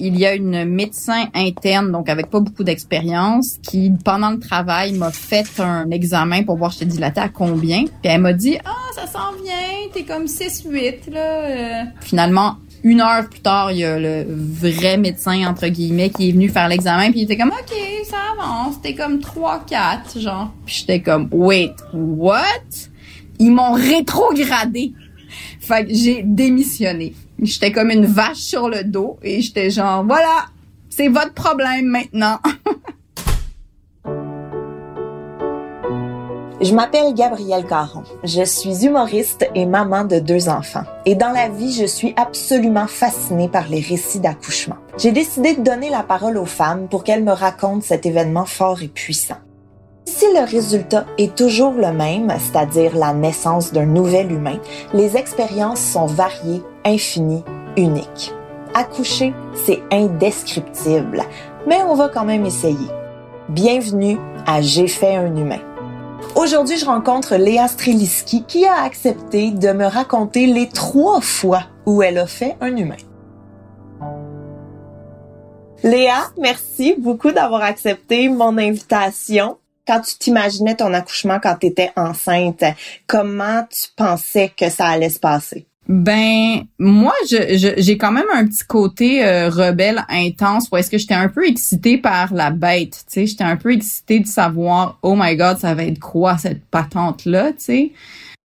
Il y a une médecin interne, donc avec pas beaucoup d'expérience, qui, pendant le travail, m'a fait un examen pour voir je te dilatais à combien. Puis elle m'a dit, ah, ça s'en vient, t'es comme 6-8, là. Euh. Finalement, une heure plus tard, il y a le vrai médecin, entre guillemets, qui est venu faire l'examen, puis il était comme, OK, ça avance, t'es comme 3-4, genre. Puis j'étais comme, wait, what? Ils m'ont rétrogradé. Fait que j'ai démissionné. J'étais comme une vache sur le dos et j'étais genre, voilà, c'est votre problème maintenant. Je m'appelle Gabrielle Caron. Je suis humoriste et maman de deux enfants. Et dans la vie, je suis absolument fascinée par les récits d'accouchement. J'ai décidé de donner la parole aux femmes pour qu'elles me racontent cet événement fort et puissant. Si le résultat est toujours le même, c'est-à-dire la naissance d'un nouvel humain, les expériences sont variées, infinies, uniques. Accoucher, c'est indescriptible, mais on va quand même essayer. Bienvenue à J'ai fait un humain. Aujourd'hui, je rencontre Léa Streliski qui a accepté de me raconter les trois fois où elle a fait un humain. Léa, merci beaucoup d'avoir accepté mon invitation quand tu t'imaginais ton accouchement quand tu étais enceinte, comment tu pensais que ça allait se passer? Ben moi je, j'ai quand même un petit côté euh, rebelle intense où est-ce que j'étais un peu excitée par la bête, tu sais, j'étais un peu excitée de savoir oh my god, ça va être quoi cette patente là, tu sais.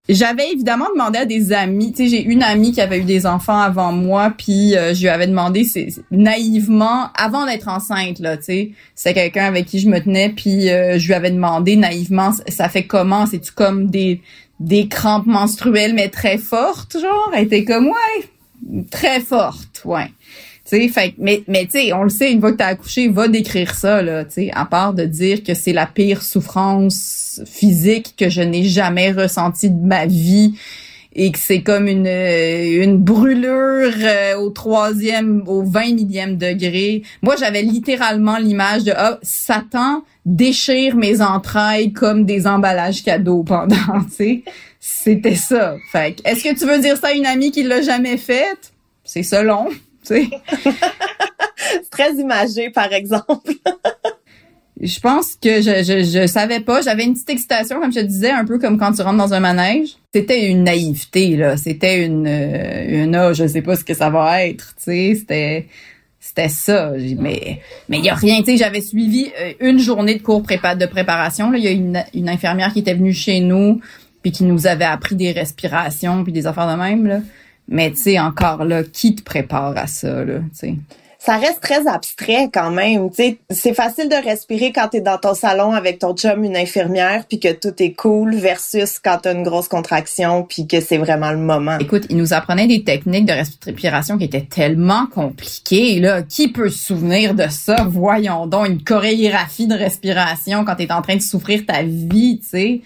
J'avais évidemment demandé à des amis, tu sais, j'ai une amie qui avait eu des enfants avant moi, puis euh, je lui avais demandé c'est naïvement avant d'être enceinte là, tu c'est quelqu'un avec qui je me tenais, puis euh, je lui avais demandé naïvement ça fait comment, c'est tu comme des des crampes menstruelles mais très fortes genre, elle était comme ouais, très forte, ouais fait, mais mais tu sais, on le sait, une fois que t'as accouché, va décrire ça là, tu sais, à part de dire que c'est la pire souffrance physique que je n'ai jamais ressentie de ma vie et que c'est comme une une brûlure euh, au troisième, au vingt millième degré. Moi, j'avais littéralement l'image de oh, Satan déchire mes entrailles comme des emballages cadeaux pendant. C'était ça. Fait est-ce que tu veux dire ça à une amie qui l'a jamais faite? C'est selon. c'est très imagé, par exemple. je pense que je, je, je savais pas. J'avais une petite excitation, comme je te disais, un peu comme quand tu rentres dans un manège. C'était une naïveté, là. C'était une, euh, une, oh, je sais pas ce que ça va être, tu sais. C'était, c'était ça. Mais, mais il y a rien, tu sais. J'avais suivi euh, une journée de cours prépa de préparation, là. Il y a une, une infirmière qui était venue chez nous, puis qui nous avait appris des respirations, puis des affaires de même, là. Mais tu sais, encore là, qui te prépare à ça, là, tu sais? ça reste très abstrait quand même. sais, c'est facile de respirer quand tu es dans ton salon avec ton chum, une infirmière, puis que tout est cool, versus quand tu as une grosse contraction, puis que c'est vraiment le moment. Écoute, il nous apprenait des techniques de respiration qui étaient tellement compliquées. Là. Qui peut se souvenir de ça? Voyons donc, une chorégraphie de respiration quand tu es en train de souffrir ta vie, tu sais.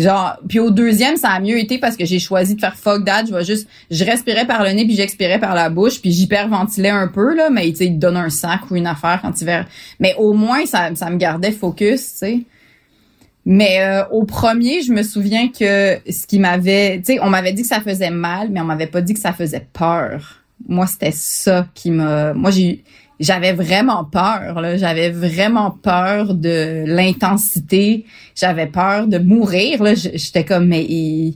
Genre, puis au deuxième, ça a mieux été parce que j'ai choisi de faire fuck that. Je juste, je respirais par le nez puis j'expirais par la bouche puis j'hyperventilais un peu là, mais tu il te donne un sac ou une affaire quand tu verras. Mais au moins, ça, ça me gardait focus, tu. Mais euh, au premier, je me souviens que ce qui m'avait, tu on m'avait dit que ça faisait mal, mais on m'avait pas dit que ça faisait peur. Moi, c'était ça qui m'a, moi j'ai j'avais vraiment peur. J'avais vraiment peur de l'intensité. J'avais peur de mourir. J'étais comme, mais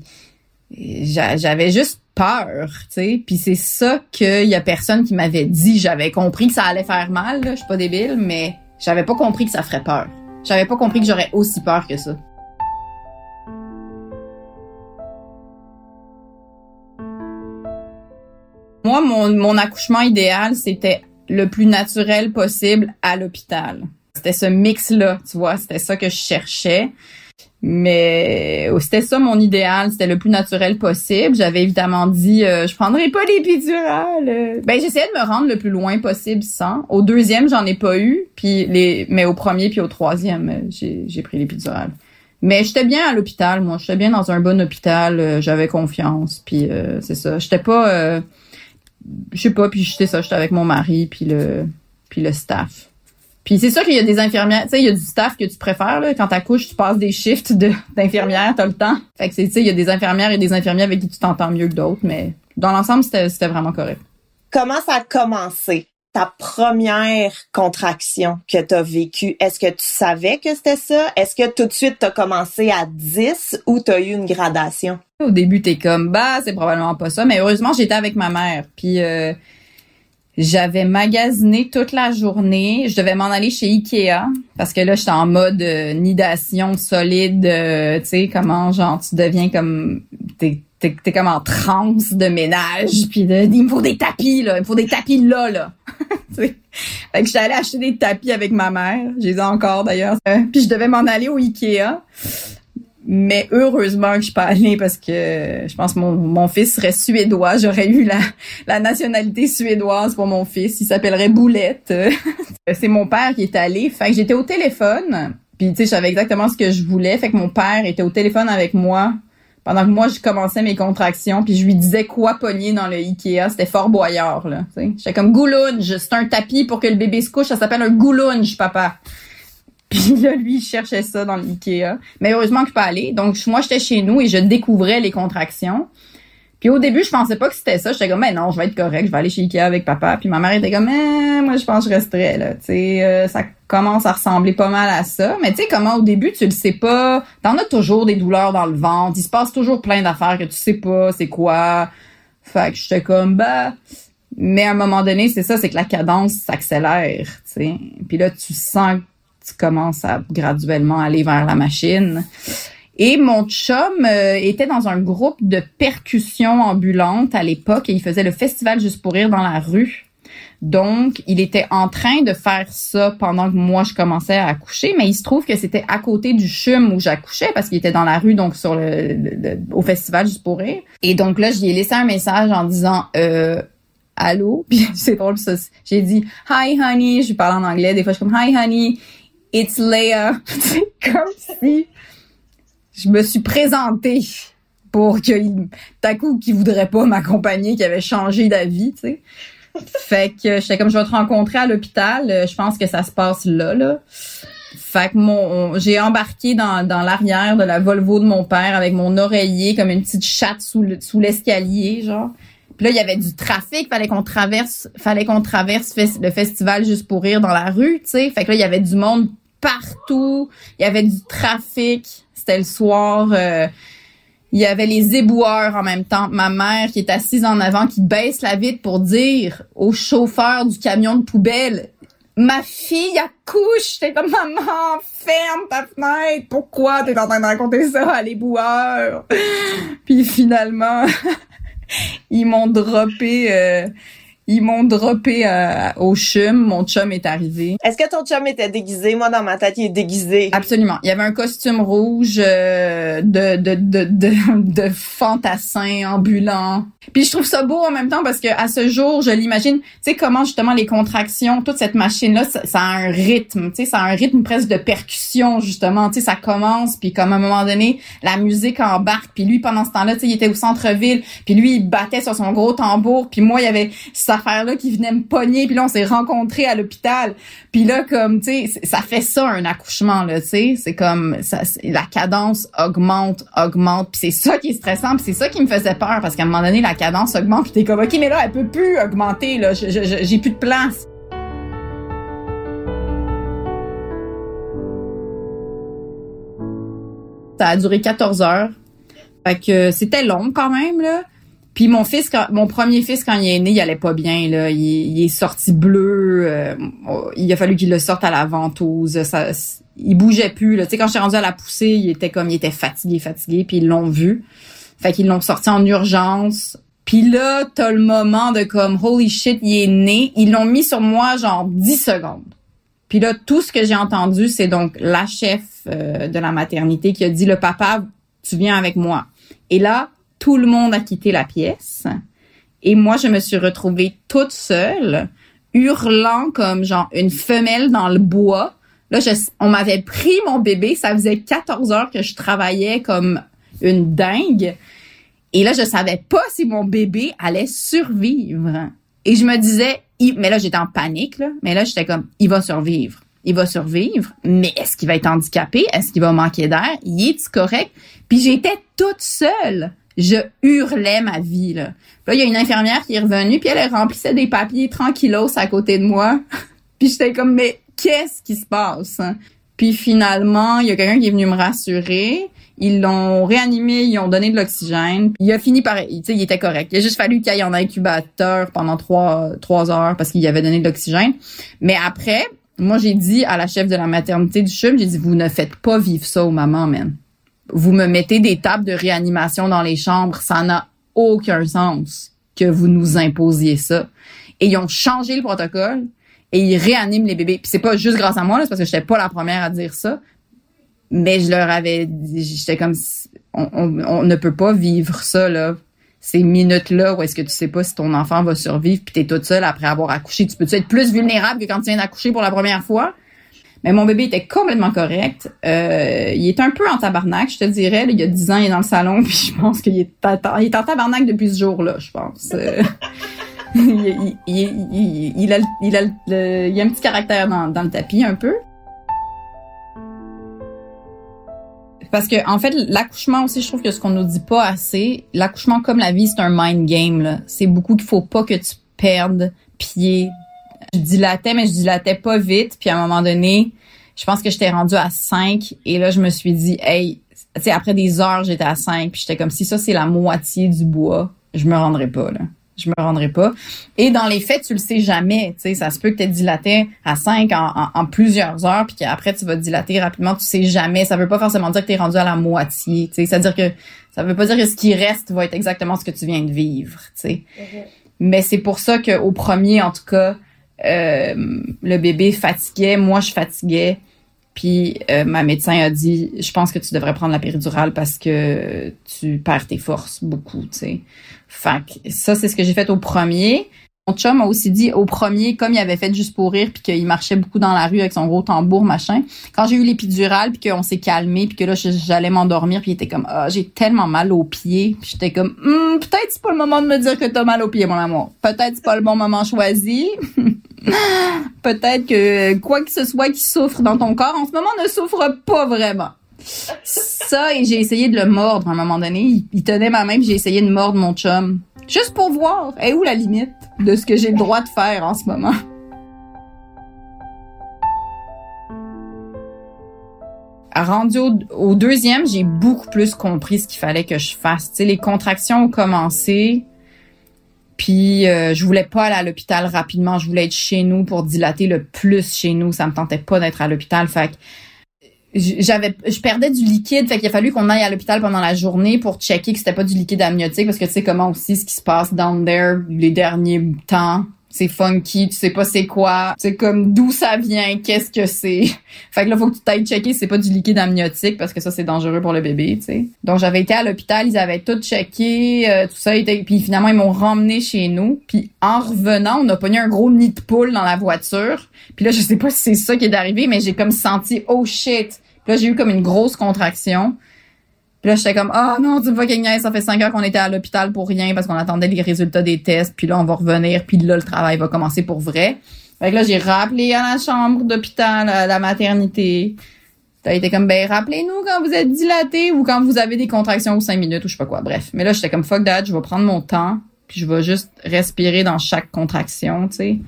j'avais juste peur, tu sais. Puis c'est ça qu'il y a personne qui m'avait dit. J'avais compris que ça allait faire mal. Là. Je suis pas débile, mais j'avais pas compris que ça ferait peur. J'avais pas compris que j'aurais aussi peur que ça. Moi, mon accouchement idéal, c'était le plus naturel possible à l'hôpital. C'était ce mix-là, tu vois, c'était ça que je cherchais. Mais euh, c'était ça mon idéal, c'était le plus naturel possible. J'avais évidemment dit euh, je prendrai pas l'épidurale. Ben j'essayais de me rendre le plus loin possible sans. Au deuxième, j'en ai pas eu, puis les mais au premier puis au troisième, euh, j'ai pris l'épidurale. Mais j'étais bien à l'hôpital, moi, j'étais bien dans un bon hôpital, j'avais confiance, puis c'est ça. J'étais pas je sais pas, puis j'étais ça, j'étais avec mon mari puis le puis le staff. Puis c'est sûr qu'il y a des infirmières, tu sais, il y a du staff que tu préfères là. Quand t'accouches, tu passes des shifts de d'infirmières, t'as le temps. Fait que c'est, tu sais, il y a des infirmières et des infirmiers avec qui tu t'entends mieux que d'autres, mais dans l'ensemble, c'était vraiment correct. Comment ça a commencé? Ta première contraction que tu as vécue? Est-ce que tu savais que c'était ça? Est-ce que tout de suite tu as commencé à 10 ou tu as eu une gradation? Au début, t'es comme bah, c'est probablement pas ça, mais heureusement, j'étais avec ma mère. Puis euh, j'avais magasiné toute la journée. Je devais m'en aller chez Ikea parce que là, j'étais en mode euh, nidation solide. Euh, tu sais, comment, genre, tu deviens comme... T'es, t'es, comme en transe de ménage. Puis de, il me faut des tapis, là. Il me faut des tapis là, là. fait que j'étais allée acheter des tapis avec ma mère. J'ai les ai encore, d'ailleurs. puis je devais m'en aller au Ikea. Mais heureusement que je suis pas allée parce que je pense que mon, mon fils serait suédois. J'aurais eu la, la nationalité suédoise pour mon fils. Il s'appellerait Boulette. c'est mon père qui est allé. Fait que j'étais au téléphone. Puis tu sais, je savais exactement ce que je voulais. Fait que mon père était au téléphone avec moi pendant que moi je commençais mes contractions. Puis je lui disais quoi pogner dans le Ikea. C'était fort boyard là. J'étais comme goulunge. C'est un tapis pour que le bébé se couche. Ça s'appelle un goulunge, papa. Puis là, lui, il cherchait ça dans l'IKEA. Mais heureusement que je peux aller. Donc, moi, j'étais chez nous et je découvrais les contractions. Puis au début, je pensais pas que c'était ça. J'étais comme, mais non, je vais être correct, je vais aller chez Ikea avec papa. Puis ma mère était comme, mais moi, je pense que je resterais là. Tu euh, ça commence à ressembler pas mal à ça. Mais tu sais, comment au début, tu le sais pas. T'en as toujours des douleurs dans le ventre. Il se passe toujours plein d'affaires que tu sais pas c'est quoi. Fait que j'étais comme, bah... Mais à un moment donné, c'est ça, c'est que la cadence s'accélère, tu. Puis là, tu sens tu commences à graduellement aller vers la machine. Et mon chum euh, était dans un groupe de percussion ambulante à l'époque et il faisait le festival Juste pour rire dans la rue. Donc, il était en train de faire ça pendant que moi je commençais à accoucher, mais il se trouve que c'était à côté du chum où j'accouchais parce qu'il était dans la rue donc sur le, au festival Juste pour rire. Et donc là, j'y ai laissé un message en disant euh, allô, puis c'est drôle ça. J'ai dit hi honey, je parle en anglais, des fois je suis comme hi honey, It's Leia. C'est comme si je me suis présentée pour qu'il, d'un coup, qui voudrait pas m'accompagner, qui avait changé d'avis, tu sais. Fait que j'étais comme je vais te rencontrer à l'hôpital, euh, je pense que ça se passe là, là. Fait que mon, j'ai embarqué dans, dans l'arrière de la Volvo de mon père avec mon oreiller comme une petite chatte sous, sous l'escalier, genre. Puis là, il y avait du trafic, fallait qu'on traverse, fallait qu'on traverse le festival juste pour rire dans la rue, tu sais. Fait que là, il y avait du monde partout. Il y avait du trafic. C'était le soir. Euh, il y avait les éboueurs en même temps. Ma mère qui est assise en avant, qui baisse la vitre pour dire au chauffeur du camion de poubelle, ma fille accouche. J'étais comme, maman, ferme ta fenêtre. Pourquoi t'es en train de raconter ça à l'éboueur? Puis finalement, ils m'ont droppé... Euh, ils m'ont droppé euh, au chum. Mon chum est arrivé. Est-ce que ton chum était déguisé? Moi, dans ma tête, il est déguisé. Absolument. Il y avait un costume rouge euh, de, de, de, de, de fantassin ambulant. Puis je trouve ça beau en même temps parce que à ce jour, je l'imagine, tu sais comment justement les contractions, toute cette machine-là, ça, a un rythme, tu sais, ça a un rythme presque de percussion justement. Tu sais, ça commence, puis comme à un moment donné, la musique embarque. Puis lui, pendant ce temps-là, tu sais, il était au centre-ville, puis lui, il battait sur son gros tambour. Puis moi, il y avait ça affaire-là qui venait me pogner, puis là, on s'est rencontrés à l'hôpital. Puis là, comme, tu sais, ça fait ça, un accouchement, là, tu sais. C'est comme, ça, la cadence augmente, augmente, puis c'est ça qui est stressant, puis c'est ça qui me faisait peur, parce qu'à un moment donné, la cadence augmente, puis t'es comme, OK, mais là, elle peut plus augmenter, là, j'ai plus de place. Ça a duré 14 heures. Fait que c'était long quand même, là. Puis mon fils, mon premier fils, quand il est né, il allait pas bien. Là, il, est sorti bleu. Euh, il a fallu qu'il le sorte à la ventouse. Ça, il bougeait plus. Là. Tu sais, quand j'étais rendu à la poussée, il était comme, il était fatigué, fatigué. Puis ils l'ont vu. Fait qu'ils l'ont sorti en urgence. Puis là, t'as le moment de comme, holy shit, il est né. Ils l'ont mis sur moi genre 10 secondes. Puis là, tout ce que j'ai entendu, c'est donc la chef euh, de la maternité qui a dit, le papa, tu viens avec moi. Et là, tout le monde a quitté la pièce. Et moi, je me suis retrouvée toute seule, hurlant comme genre une femelle dans le bois. Là, on m'avait pris mon bébé. Ça faisait 14 heures que je travaillais comme une dingue. Et là, je savais pas si mon bébé allait survivre. Et je me disais, mais là, j'étais en panique. Mais là, j'étais comme, il va survivre. il va survivre, mais est-ce qu'il va être handicapé? Est-ce qu'il va manquer d'air? Il est correct? Puis j'étais toute seule. Je hurlais ma vie, là. Il y a une infirmière qui est revenue, puis elle, remplissait des papiers tranquillos à côté de moi. puis j'étais comme, mais qu'est-ce qui se passe? Puis finalement, il y a quelqu'un qui est venu me rassurer. Ils l'ont réanimé, ils ont donné de l'oxygène. Il a fini par, tu sais, il était correct. Il a juste fallu qu'il aille en incubateur pendant trois, trois heures parce qu'il avait donné de l'oxygène. Mais après, moi, j'ai dit à la chef de la maternité du CHUM, j'ai dit, vous ne faites pas vivre ça aux mamans, man. Vous me mettez des tables de réanimation dans les chambres. Ça n'a aucun sens que vous nous imposiez ça. Et ils ont changé le protocole et ils réaniment les bébés. Puis c'est pas juste grâce à moi, là, parce que j'étais pas la première à dire ça. Mais je leur avais dit, j'étais comme, on, on, ne peut pas vivre ça, là. Ces minutes-là où est-ce que tu sais pas si ton enfant va survivre puis t'es toute seule après avoir accouché. Tu peux-tu être plus vulnérable que quand tu viens d'accoucher pour la première fois? Mais mon bébé était complètement correct. Euh, il est un peu en tabarnak, je te dirais. il y a 10 ans, il est dans le salon, puis je pense qu'il est, en tabarnak depuis ce jour-là, je pense. Euh, il, a, a, un petit caractère dans, dans le tapis, un peu. Parce que en fait, l'accouchement aussi, je trouve que ce qu'on nous dit pas assez, l'accouchement comme la vie, c'est un mind game. C'est beaucoup qu'il faut pas que tu perdes pied. Je dilatais, mais je dilatais pas vite. Puis à un moment donné, je pense que j'étais rendue à 5 et là, je me suis dit, hey, tu sais, après des heures, j'étais à 5 puis j'étais comme si ça c'est la moitié du bois, je me rendrai pas là je me rendrai pas. Et dans les faits, tu le sais jamais. Tu sais, ça se peut que tu dilaté à 5 en, plusieurs heures, puis qu'après tu vas dilater rapidement. Tu sais jamais. Ça veut pas forcément dire que tu es rendu à la moitié. Tu sais, ça veut dire que ça veut pas dire que ce qui reste va être exactement ce que tu viens de vivre. Tu sais. Mm-hmm. Mais c'est pour ça qu'au premier, en tout cas, euh, le bébé fatiguait. Moi, je fatiguais. Puis euh, ma médecin a dit, je pense que tu devrais prendre la péridurale parce que tu perds tes forces beaucoup, tu sais. Fait que ça, c'est ce que j'ai fait au premier. Mon chum m'a aussi dit au premier, comme il avait fait juste pour rire, puis qu'il marchait beaucoup dans la rue avec son gros tambour, machin. Quand j'ai eu l'épidurale, puis qu'on s'est calmé, puis que là, j'allais m'endormir, puis il était comme, ah, j'ai tellement mal aux pieds. Puis j'étais comme, hm, peut-être c'est pas le moment de me dire que t'as mal aux pieds, mon amour. Peut-être c'est pas le bon moment choisi. peut-être que quoi que ce soit qui souffre dans ton corps, en ce moment, ne souffre pas vraiment. Ça, et j'ai essayé de le mordre à un moment donné. Il, tenait ma main, puis j'ai essayé de mordre mon chum. Juste pour voir, est où la limite de ce que j'ai le droit de faire en ce moment? rendu au, deuxième, j'ai beaucoup plus compris ce qu'il fallait que je fasse. Les contractions ont commencé, puis euh, je voulais pas aller à l'hôpital rapidement. Je voulais être chez nous pour dilater le plus chez nous. Ça me tentait pas d'être à l'hôpital. Fait que j'avais je perdais du liquide fait qu'il a fallu qu'on aille à l'hôpital pendant la journée pour checker que c'était pas du liquide amniotique parce que tu sais comment aussi ce qui se passe down there les derniers temps c'est funky, tu sais pas c'est quoi, c'est comme d'où ça vient, qu'est-ce que c'est. Fait que là faut que tu t'ailles checker c'est pas du liquide amniotique parce que ça c'est dangereux pour le bébé, tu sais. Donc j'avais été à l'hôpital, ils avaient tout checké, euh, tout ça était puis finalement ils m'ont ramené chez nous, puis en revenant, on a pogné un gros nid de poule dans la voiture. Puis là je sais pas si c'est ça qui est arrivé mais j'ai comme senti oh shit. Là j'ai eu comme une grosse contraction. Puis là, j'étais comme, ah oh, non, tu vois, Kenya, ça fait cinq heures qu'on était à l'hôpital pour rien parce qu'on attendait les résultats des tests. Puis là, on va revenir. Puis là, le travail va commencer pour vrai. Fait que là, j'ai rappelé à la chambre d'hôpital, à la maternité. Ça été comme, ben, rappelez-nous quand vous êtes dilaté ou quand vous avez des contractions ou cinq minutes ou je sais pas quoi. Bref. Mais là, j'étais comme, fuck that, je vais prendre mon temps. Puis je vais juste respirer dans chaque contraction, tu sais.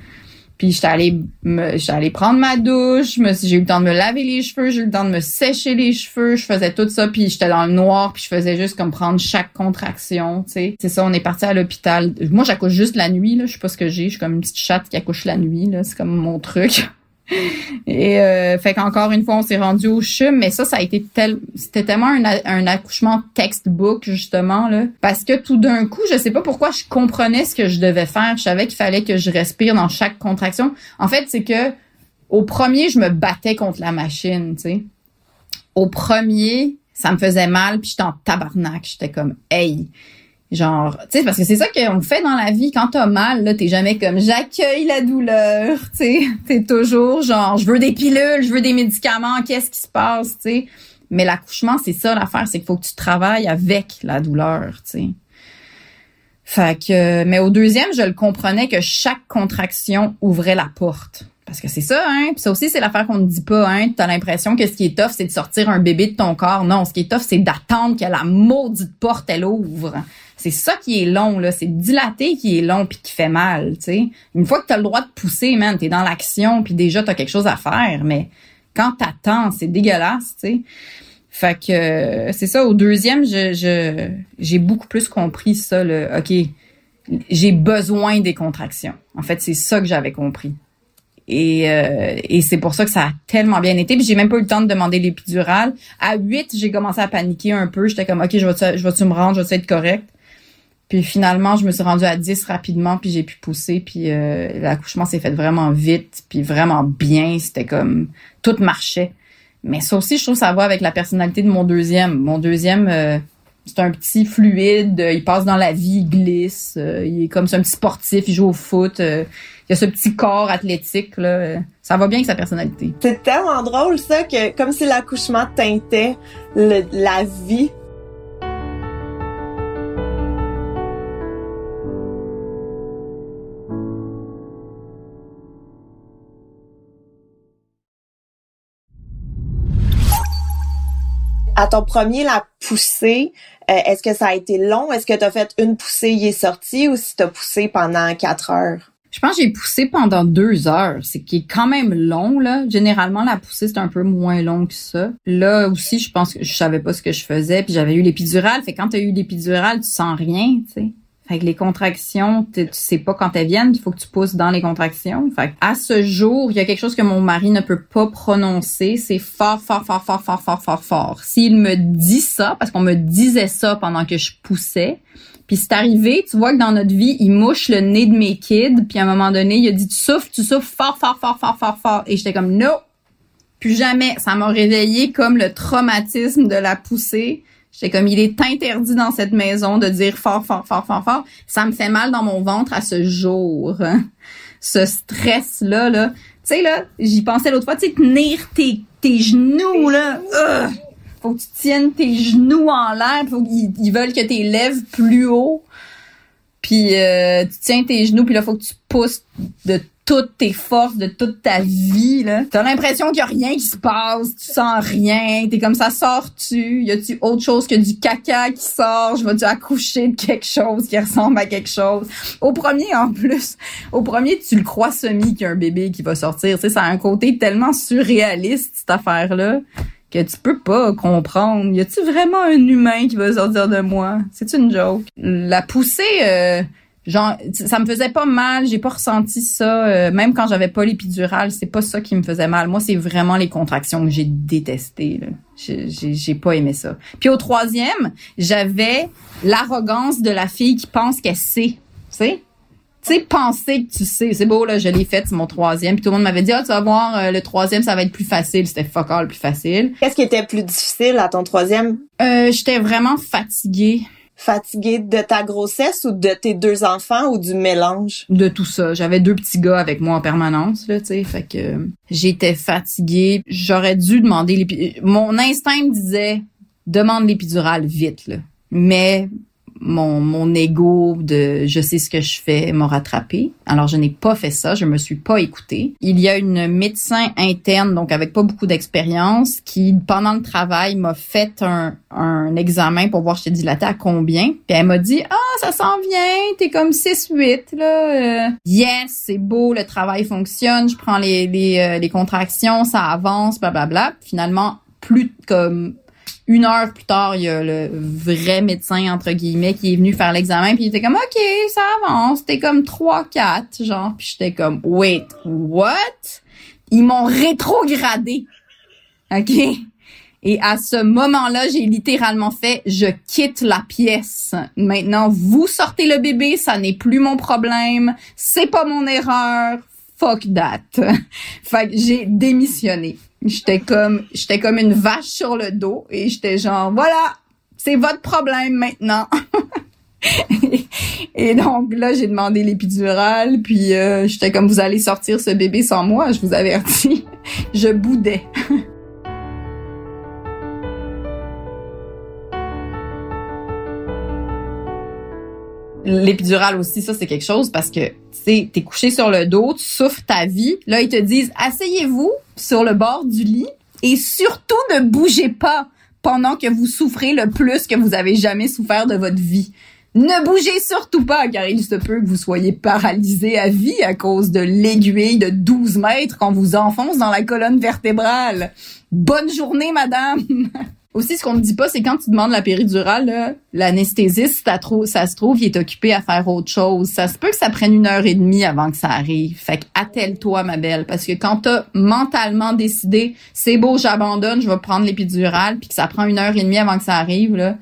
Puis j'étais allée me j'étais allée prendre ma douche, j'ai eu le temps de me laver les cheveux, j'ai eu le temps de me sécher les cheveux, je faisais tout ça puis j'étais dans le noir puis je faisais juste comme prendre chaque contraction, tu sais. C'est ça, on est parti à l'hôpital. Moi j'accouche juste la nuit là, je sais pas ce que j'ai, je suis comme une petite chatte qui accouche la nuit là, c'est comme mon truc. Et euh, fait qu'encore une fois, on s'est rendu au CHUM, mais ça, ça a été tel, c'était tellement un, accouchement textbook justement là, parce que tout d'un coup, je sais pas pourquoi je comprenais ce que je devais faire. Je savais qu'il fallait que je respire dans chaque contraction. En fait, c'est que au premier, je me battais contre la machine, tu sais. Au premier, ça me faisait mal, puis j'étais en tabarnak. J'étais comme, hey, Genre, tu sais, parce que c'est ça qu'on fait dans la vie. Quand t'as mal, là, t'es jamais comme j'accueille la douleur, tu sais. T'es toujours genre, je veux des pilules, je veux des médicaments, qu'est-ce qui se passe, tu sais. Mais l'accouchement, c'est ça l'affaire, c'est qu'il faut que tu travailles avec la douleur, tu sais. Fait que, mais au deuxième, je le comprenais que chaque contraction ouvrait la porte. Parce que c'est ça, hein. Puis ça aussi, c'est l'affaire qu'on ne dit pas, hein. T'as l'impression que ce qui est tough, c'est de sortir un bébé de ton corps. Non, ce qui est tough, c'est d'attendre que la maudite porte, elle ouvre. C'est ça qui est long, là. C'est dilaté qui est long puis qui fait mal, tu sais. Une fois que t'as le droit de pousser, man, t'es dans l'action puis déjà t'as quelque chose à faire. Mais quand t'attends, c'est dégueulasse, tu sais. Fait que c'est ça. Au deuxième, je, je j'ai beaucoup plus compris ça. Le, ok, j'ai besoin des contractions. En fait, c'est ça que j'avais compris. Et, euh, et c'est pour ça que ça a tellement bien été. Puis j'ai même pas eu le temps de demander l'épidurale. À 8, j'ai commencé à paniquer un peu. J'étais comme, OK, je vais-tu, je vais-tu me rendre? Je vais être correct? Puis finalement, je me suis rendue à 10 rapidement, puis j'ai pu pousser. Puis euh, l'accouchement s'est fait vraiment vite, puis vraiment bien. C'était comme... Tout marchait. Mais ça aussi, je trouve ça va avec la personnalité de mon deuxième. Mon deuxième... Euh, c'est un petit fluide, il passe dans la vie, il glisse, il est comme un petit sportif, il joue au foot, il y a ce petit corps athlétique là, ça va bien avec sa personnalité. C'est tellement drôle ça que comme si l'accouchement teintait la vie. À ton premier, la poussée, euh, est-ce que ça a été long? Est-ce que tu fait une poussée, il est sorti ou si tu as poussé pendant quatre heures? Je pense que j'ai poussé pendant deux heures, c'est qui est quand même long là. Généralement la poussée c'est un peu moins long que ça. Là aussi, je pense que je savais pas ce que je faisais, puis j'avais eu l'épidurale. Fait quand tu as eu l'épidurale, tu sens rien, tu sais. Fait que les contractions, tu sais pas quand elles viennent, il faut que tu pousses dans les contractions. Fait à ce jour, il y a quelque chose que mon mari ne peut pas prononcer, c'est fort, fort, fort, fort, fort, fort, fort, fort. S'il me dit ça, parce qu'on me disait ça pendant que je poussais, puis c'est arrivé, tu vois que dans notre vie, il mouche le nez de mes kids, puis à un moment donné, il a dit tu souffles, tu souffles fort, fort, fort, fort, fort, fort. Et j'étais comme non, plus jamais. Ça m'a réveillé comme le traumatisme de la poussée. J'étais comme il est interdit dans cette maison de dire fort, fort, fort, fort, fort. Ça me fait mal dans mon ventre à ce jour. Ce stress-là, là. Tu sais, là, j'y pensais l'autre fois, tu sais, tenir tes, tes genoux, là faut que tu tiennes tes genoux en l'air, faut qu'ils ils veulent que tu lèves plus haut. Puis euh, tu tiens tes genoux, puis là faut que tu pousses de toutes tes forces, de toute ta vie là. T'as l'impression qu'il y a rien qui se passe, tu sens rien, t'es comme ça sors-tu, y a-tu autre chose que du caca qui sort, je vais-tu accoucher de quelque chose qui ressemble à quelque chose? Au premier en plus, au premier tu le crois semi qu'il a un bébé qui va sortir, tu sais ça a un côté tellement surréaliste cette affaire là que tu peux pas comprendre. Y a-tu vraiment un humain qui va sortir de moi? C'est une joke. La poussée, euh, genre, ça me faisait pas mal. J'ai pas ressenti ça. Euh, même quand j'avais pas l'épidurale, c'est pas ça qui me faisait mal. Moi, c'est vraiment les contractions que j'ai détestées. J'ai pas aimé ça. Puis au troisième, j'avais l'arrogance de la fille qui pense qu'elle sait. Tu sais? Tu sais, penser que tu sais, c'est beau, là, je l'ai fait, c'est mon troisième. Puis tout le monde m'avait dit, ah, tu vas voir, euh, le troisième, ça va être plus facile. C'était fuck all plus facile. Qu'est-ce qui était plus difficile à ton troisième? Euh, j'étais vraiment fatiguée. Fatiguée de ta grossesse ou de tes deux enfants ou du mélange? De tout ça. J'avais deux petits gars avec moi en permanence, là, tu sais. Fait que j'étais fatiguée. J'aurais dû demander l'épidurale. Mon instinct me disait, demande l'épidurale vite, là. Mais mon, mon ego de je sais ce que je fais m'a rattrapé. Alors je n'ai pas fait ça, je me suis pas écoutée. Il y a une médecin interne, donc avec pas beaucoup d'expérience, qui pendant le travail m'a fait un, un examen pour voir je t'ai dilaté à combien. Puis elle m'a dit ah ça s'en vient, t'es comme 6-8 là. Euh. yes c'est beau, le travail fonctionne, je prends les les, euh, contractions, ça avance, blablabla. Bla, bla. Finalement plus comme une heure plus tard, il y a le vrai médecin, entre guillemets, qui est venu faire l'examen, puis il était comme, OK, ça avance. C'était comme 3-4, genre. Puis j'étais comme, wait, what? Ils m'ont rétrogradé. OK? Et à ce moment-là, j'ai littéralement fait, je quitte la pièce. Maintenant, vous sortez le bébé, ça n'est plus mon problème. C'est pas mon erreur. Fuck that. fait que j'ai démissionné. J'étais comme, j'étais comme une vache sur le dos et j'étais genre, voilà, c'est votre problème maintenant. et donc là, j'ai demandé l'épidurale, puis euh, j'étais comme, vous allez sortir ce bébé sans moi, je vous avertis. je boudais. L'épidurale aussi, ça c'est quelque chose parce que tu t'es couché sur le dos, tu souffres ta vie. Là, ils te disent asseyez-vous sur le bord du lit et surtout ne bougez pas pendant que vous souffrez le plus que vous avez jamais souffert de votre vie. Ne bougez surtout pas, car il se peut que vous soyez paralysé à vie à cause de l'aiguille de 12 mètres qu'on vous enfonce dans la colonne vertébrale. Bonne journée, madame! Aussi, ce qu'on ne dit pas, c'est quand tu demandes la péridurale, l'anesthésiste, ça, se trouve, il est occupé à faire autre chose. Ça se peut que ça prenne une heure et demie avant que ça arrive. Fait que attelle-toi, ma belle, parce que quand t'as mentalement décidé, c'est beau, j'abandonne, je vais prendre l'épidurale, puis que ça prend une heure et demie avant que ça arrive, là,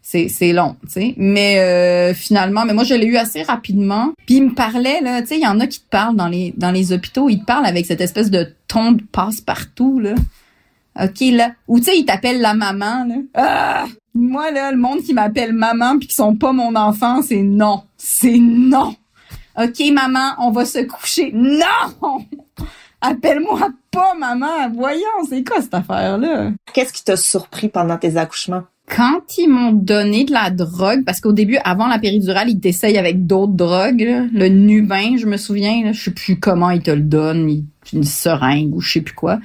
c'est c'est long, tu sais. Mais euh, finalement, mais moi je l'ai eu assez rapidement. Puis il me parlait là, tu sais, il y en a qui te parlent dans les dans les hôpitaux, ils te parlent avec cette espèce de ton de passe-partout là. OK, là. Ou tu sais, ils t'appellent la maman, là. Ah! Moi, là, le monde qui m'appelle maman puis qui sont pas mon enfant, c'est non. C'est non. OK, maman, on va se coucher. Non! Appelle-moi pas maman. Voyons, c'est quoi cette affaire-là? Qu'est-ce qui t'a surpris pendant tes accouchements? Quand ils m'ont donné de la drogue, parce qu'au début, avant la péridurale, ils t'essayent avec d'autres drogues, le Nubin, je me souviens, là, je sais plus comment ils te le donnent, une seringue ou je sais plus quoi.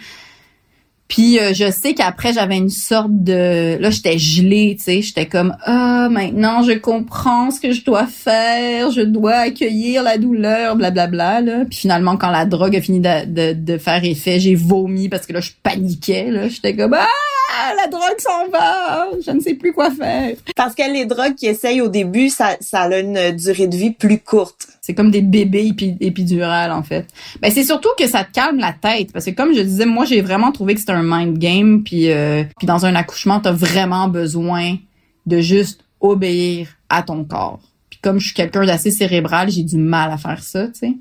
Puis euh, je sais qu'après j'avais une sorte de là j'étais gelée, tu sais, j'étais comme ah maintenant je comprends ce que je dois faire, je dois accueillir la douleur, blablabla là. Puis finalement quand la drogue a fini de, de, faire effet, j'ai vomi parce que là je paniquais là, j'étais comme ah la drogue s'en va, je ne sais plus quoi faire. Parce que les drogues qui essayent au début, ça, ça a une durée de vie plus courte. C'est comme des bébés épidurales, en fait. Ben, c'est surtout que ça te calme la tête. Parce que comme je disais, moi, j'ai vraiment trouvé que c'était un mind game. Puis, euh, puis dans un accouchement, t'as vraiment besoin de juste obéir à ton corps. Puis comme je suis quelqu'un d'assez cérébral, j'ai du mal à faire ça, tu sais.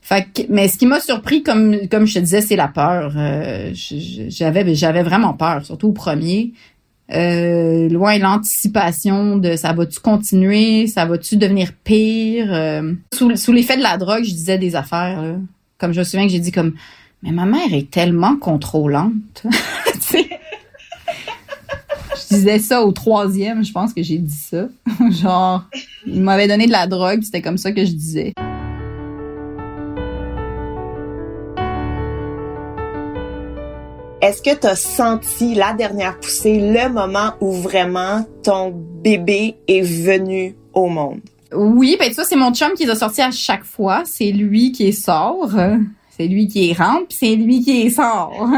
Fait que, mais ce qui m'a surpris, comme comme je te disais, c'est la peur. Euh, j'avais j'avais vraiment peur, surtout au premier. Euh, loin l'anticipation de ça va-tu continuer, ça va-tu devenir pire. Euh, sous, sous l'effet de la drogue, je disais des affaires. Comme je me souviens que j'ai dit comme mais ma mère est tellement contrôlante. je disais ça au troisième, je pense que j'ai dit ça. Genre, il m'avait donné de la drogue, c'était comme ça que je disais. Est-ce que tu as senti la dernière poussée, le moment où vraiment ton bébé est venu au monde? Oui, ben ça c'est mon chum qui les a sortis à chaque fois. C'est lui qui sort, c'est lui qui est rentre, puis c'est lui qui sort.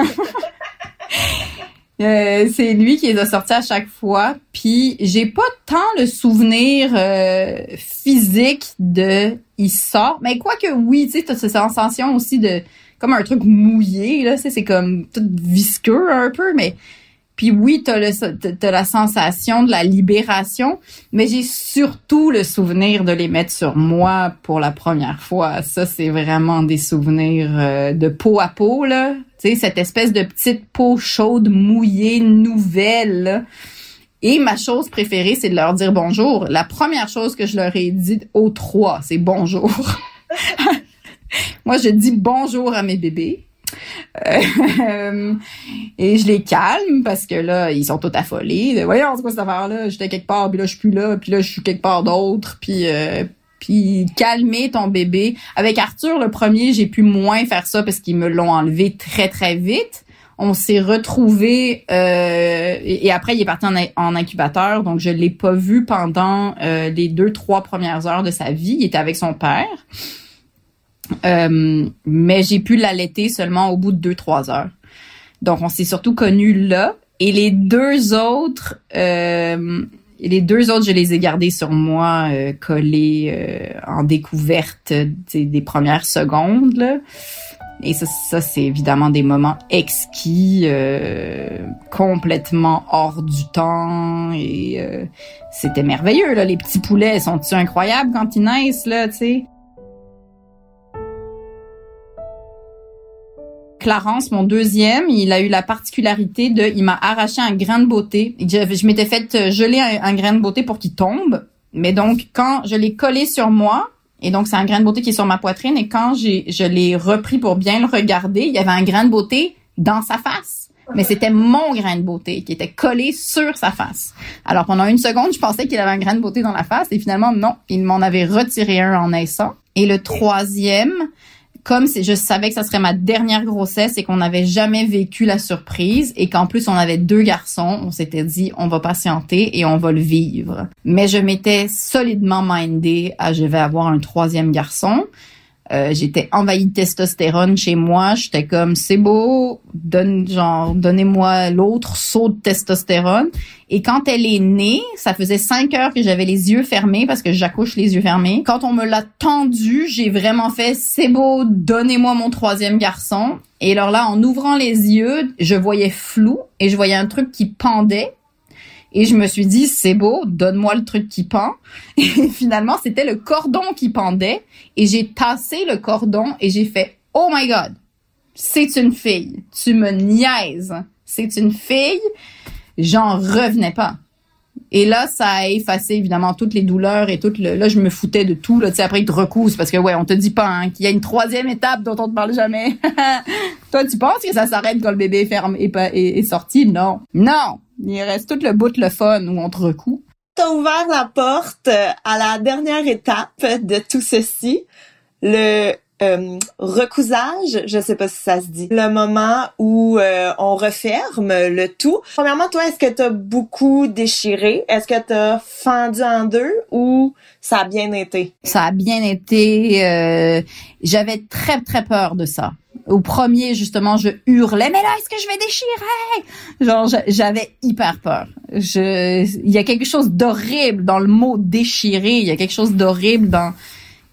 Euh, c'est lui qui les a sortis à chaque fois. Puis j'ai pas tant le souvenir euh, physique de il sort, mais quoi que oui, tu sais, t'as cette sensation aussi de comme un truc mouillé là, c'est comme tout visqueux un peu, mais puis oui, t'as le la sensation de la libération, mais j'ai surtout le souvenir de les mettre sur moi pour la première fois. Ça, c'est vraiment des souvenirs euh, de peau à peau là. Tu sais, cette espèce de petite peau chaude, mouillée, nouvelle. Et ma chose préférée, c'est de leur dire bonjour. La première chose que je leur ai dit aux trois, c'est bonjour. Moi, je dis bonjour à mes bébés. Euh, et je les calme parce que là, ils sont tous affolés. Voyons, c'est quoi cette affaire-là? J'étais quelque part, puis là, je suis plus là, puis là, je suis quelque part d'autre, puis... Euh, puis calmer ton bébé. Avec Arthur, le premier, j'ai pu moins faire ça parce qu'ils me l'ont enlevé très, très vite. On s'est retrouvés euh, et, après, il est parti en, incubateur, donc je l'ai pas vu pendant les deux, trois premières heures de sa vie. Il était avec son père. Euh, mais j'ai pu l'allaiter seulement au bout de deux, trois heures. Donc, on s'est surtout connus là. Et les deux autres, euh, les deux autres, je les ai gardés sur moi, euh, collés euh, en découverte des premières secondes. Là. Et ça, ça c'est évidemment des moments exquis, complètement hors du temps. Et c'était merveilleux. Là. Les petits poulets sont-ils incroyables quand ils naissent, là, tu sais? Clarence, mon deuxième, il a eu la particularité de, il m'a arraché un grain de beauté. Je, je m'étais fait euh, geler un, grain de beauté pour qu'il tombe. Mais donc, quand je l'ai collé sur moi, et donc c'est un grain de beauté qui est sur ma poitrine, et quand j'ai, je l'ai repris pour bien le regarder, il y avait un grain de beauté dans sa face. mais c'était mon grain de beauté qui était collé sur sa face. Alors pendant une seconde, je pensais qu'il avait un grain de beauté dans la face et finalement non, il m'en avait retiré un en naissant. Et le troisième, comme je savais que ça serait ma dernière grossesse et qu'on n'avait jamais vécu la surprise et qu'en plus on avait deux garçons, on s'était dit on va patienter et on va le vivre. Mais je m'étais solidement mindée à je vais avoir un troisième garçon. Euh, j'étais envahie de testostérone chez moi. J'étais comme c'est beau, donne genre donnez-moi l'autre saut de testostérone. Et quand elle est née, ça faisait cinq heures que j'avais les yeux fermés parce que j'accouche les yeux fermés. Quand on me l'a tendu, j'ai vraiment fait c'est beau, donnez-moi mon troisième garçon. Et alors là, en ouvrant les yeux, je voyais flou et je voyais un truc qui pendait et je me suis dit, c'est beau, donne-moi le truc qui pend. Et finalement, c'était le cordon qui pendait. Et j'ai tassé le cordon et j'ai fait, oh my God, c'est une fille. Tu me niaises. C'est une fille. J'en revenais pas. Et là, ça a effacé évidemment toutes les douleurs et tout le. Là, je me foutais de tout. Là, tu sais, après ils te recousent parce que ouais, on te dit pas hein, qu'il y a une troisième étape dont on te parle jamais. Toi, tu penses que ça s'arrête quand le bébé est ferme et, est, est sorti? Non, non. Il reste tout le bout de le fun où on te recoue. T'as ouvert la porte à la dernière étape de tout ceci, le euh, recousage, je sais pas si ça se dit, le moment où euh, on referme le tout. Premièrement, toi, est-ce que t'as beaucoup déchiré? Est-ce que t'as fendu en deux ou ça a bien été? Ça a bien été. Euh, j'avais très, très peur de ça. Au premier, justement, je hurlais, mais là, est-ce que je vais déchirer? Genre, j'avais hyper peur. Je, il y a quelque chose d'horrible dans le mot déchirer. Il y a quelque chose d'horrible dans,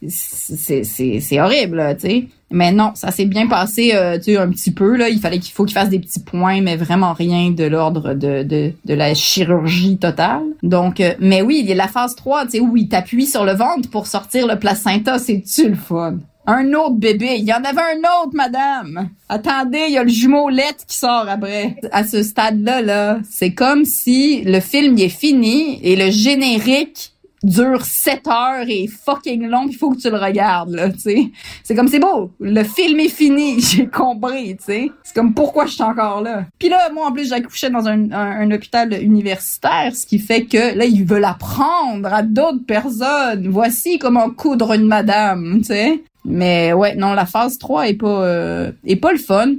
c'est, c'est, c'est horrible, tu sais. Mais non, ça s'est bien passé, euh, tu sais, un petit peu, là. Il fallait qu'il faut qu'il fasse des petits points, mais vraiment rien de l'ordre de, de, de la chirurgie totale. Donc, euh, mais oui, il y a la phase 3, tu sais, où il t'appuie sur le ventre pour sortir le placenta, c'est-tu le fun? Un autre bébé. Il y en avait un autre, madame. Attendez, il y a le jumeau lettre qui sort après. À ce stade-là, là, c'est comme si le film est fini et le générique dure 7 heures et fucking long, il faut que tu le regardes, là, tu sais. C'est comme, c'est beau, le film est fini, j'ai compris, tu sais. C'est comme, pourquoi je suis encore là? Puis là, moi, en plus, j'accouchais dans un, un, hôpital universitaire, ce qui fait que, là, ils veulent apprendre à d'autres personnes. Voici comment coudre une madame, tu sais. Mais ouais, non, la phase 3 est pas, euh, est pas le fun.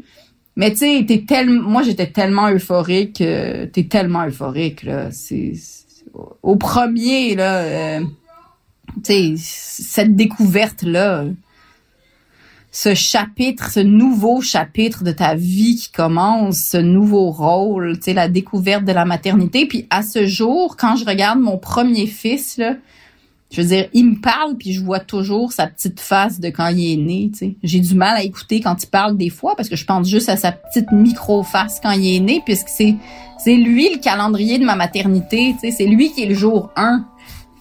Mais tu sais, t'es tellement, moi, j'étais tellement euphorique, euh, t'es tellement euphorique, là, c'est au premier, là, euh, cette découverte-là, ce chapitre, ce nouveau chapitre de ta vie qui commence, ce nouveau rôle, tu la découverte de la maternité. Puis à ce jour, quand je regarde mon premier fils, là, je veux dire, il me parle puis je vois toujours sa petite face de quand il est né, tu sais. J'ai du mal à écouter quand il parle des fois parce que je pense juste à sa petite micro-face quand il est né puisque c'est c'est lui le calendrier de ma maternité, tu sais, c'est lui qui est le jour 1.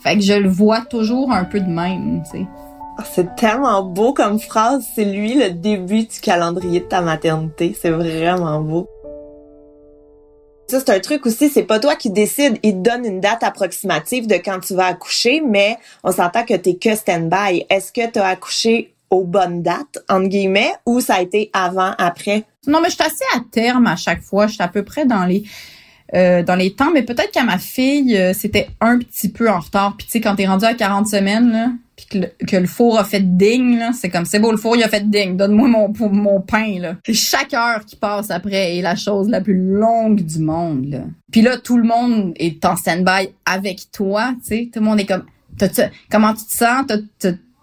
Fait que je le vois toujours un peu de même, tu. Ah, c'est tellement beau comme phrase, c'est lui le début du calendrier de ta maternité, c'est vraiment beau. Ça, c'est un truc aussi, c'est pas toi qui décide. Il te donne une date approximative de quand tu vas accoucher, mais on s'entend que t'es que stand-by. Est-ce que tu as accouché aux bonnes dates, entre guillemets, ou ça a été avant, après? Non, mais je suis assez à terme à chaque fois. Je suis à peu près dans les... Euh, dans les temps, mais peut-être qu'à ma fille, euh, c'était un petit peu en retard. Puis tu sais, quand t'es rendu à 40 semaines, là, que le, four a fait ding, c'est comme c'est beau, le four il a fait ding, donne-moi mon, mon pain. Là. chaque heure qui passe après est la chose la plus longue du monde. Là. Puis là, tout le monde est en stand-by avec toi, tu sais. Tout le monde est comme, comment tu te sens?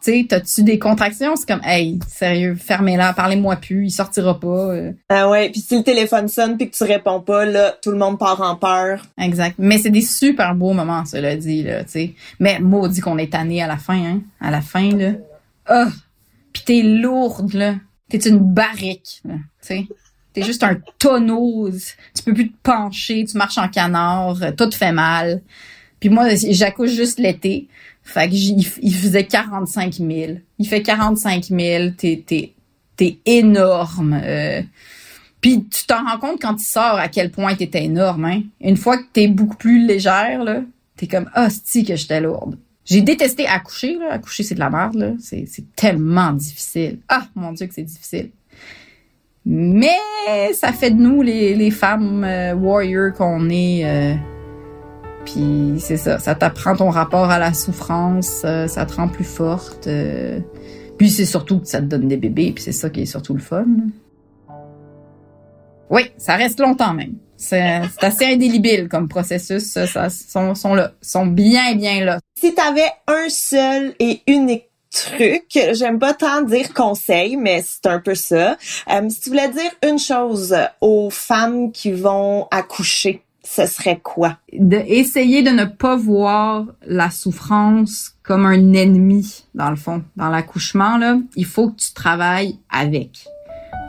Sais, t'as-tu des contractions? C'est comme, hey, sérieux, fermez-la, parlez-moi plus, il sortira pas. Euh. Ah ouais, puis si le téléphone sonne puis que tu réponds pas, là, tout le monde part en peur. Exact. Mais c'est des super beaux moments, cela dit, là, tu sais. Mais maudit qu'on est tanné à la fin, hein. À la fin, là. Ah! Oh, puis t'es lourde, là. T'es une barrique, tu sais. T'es juste un tonneau. Tu peux plus te pencher, tu marches en canard, tout te fait mal. Puis moi, j'accouche juste l'été. Fait que il faisait 45 000. Il fait 45 000, t'es, t'es, t'es énorme. Euh. Puis tu t'en rends compte quand tu sors à quel point t'étais énorme. Hein? Une fois que t'es beaucoup plus légère, là, t'es comme hostie que j'étais lourde. J'ai détesté accoucher. Là. Accoucher, c'est de la merde. Là. C'est, c'est tellement difficile. Ah, mon Dieu que c'est difficile. Mais ça fait de nous les, les femmes euh, warriors qu'on est. Euh, puis c'est ça, ça t'apprend ton rapport à la souffrance, euh, ça te rend plus forte. puis c'est surtout que ça te donne des bébés, puis c'est ça qui est surtout le fun. Oui, ça reste longtemps même. C'est assez indélébile comme processus. Ça, ça, sont, sont là, sont bien, bien là. Si t'avais un seul et unique truc, j'aime pas tant dire conseil, mais c'est un peu ça. Euh, si tu voulais dire une chose aux femmes qui vont accoucher, ce serait quoi? De essayer de ne pas voir la souffrance comme un ennemi, dans le fond. Dans l'accouchement, là, il faut que tu travailles avec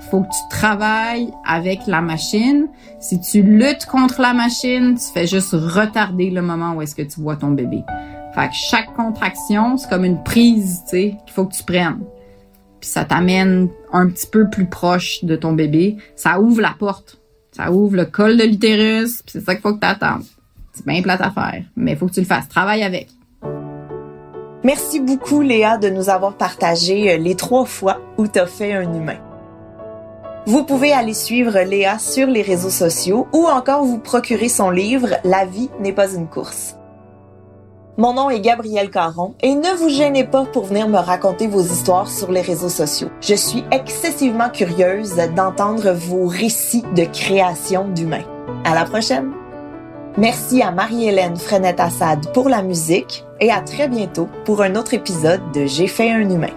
faut que tu travailles avec la machine. Si tu luttes contre la machine, tu fais juste retarder le moment où est-ce que tu vois ton bébé. Fait que chaque contraction, c'est comme une prise, tu sais, qu'il faut que tu prennes. Puis ça t'amène un petit peu plus proche de ton bébé. Ça ouvre la porte. Ça ouvre le col de l'utérus, puis c'est ça qu'il faut que tu attendes. C'est bien plate à faire, mais il faut que tu le fasses. Travaille avec. Merci beaucoup, Léa, de nous avoir partagé euh, les trois fois où tu as fait un humain. Vous pouvez aller suivre Léa sur les réseaux sociaux ou encore vous procurer son livre La vie n'est pas une course. Mon nom est Gabrielle Caron et ne vous gênez pas pour venir me raconter vos histoires sur les réseaux sociaux. Je suis excessivement curieuse d'entendre vos récits de création d'humains. À la prochaine! Merci à Marie-Hélène Frenette-Assad pour la musique et à très bientôt pour un autre épisode de J'ai fait un humain.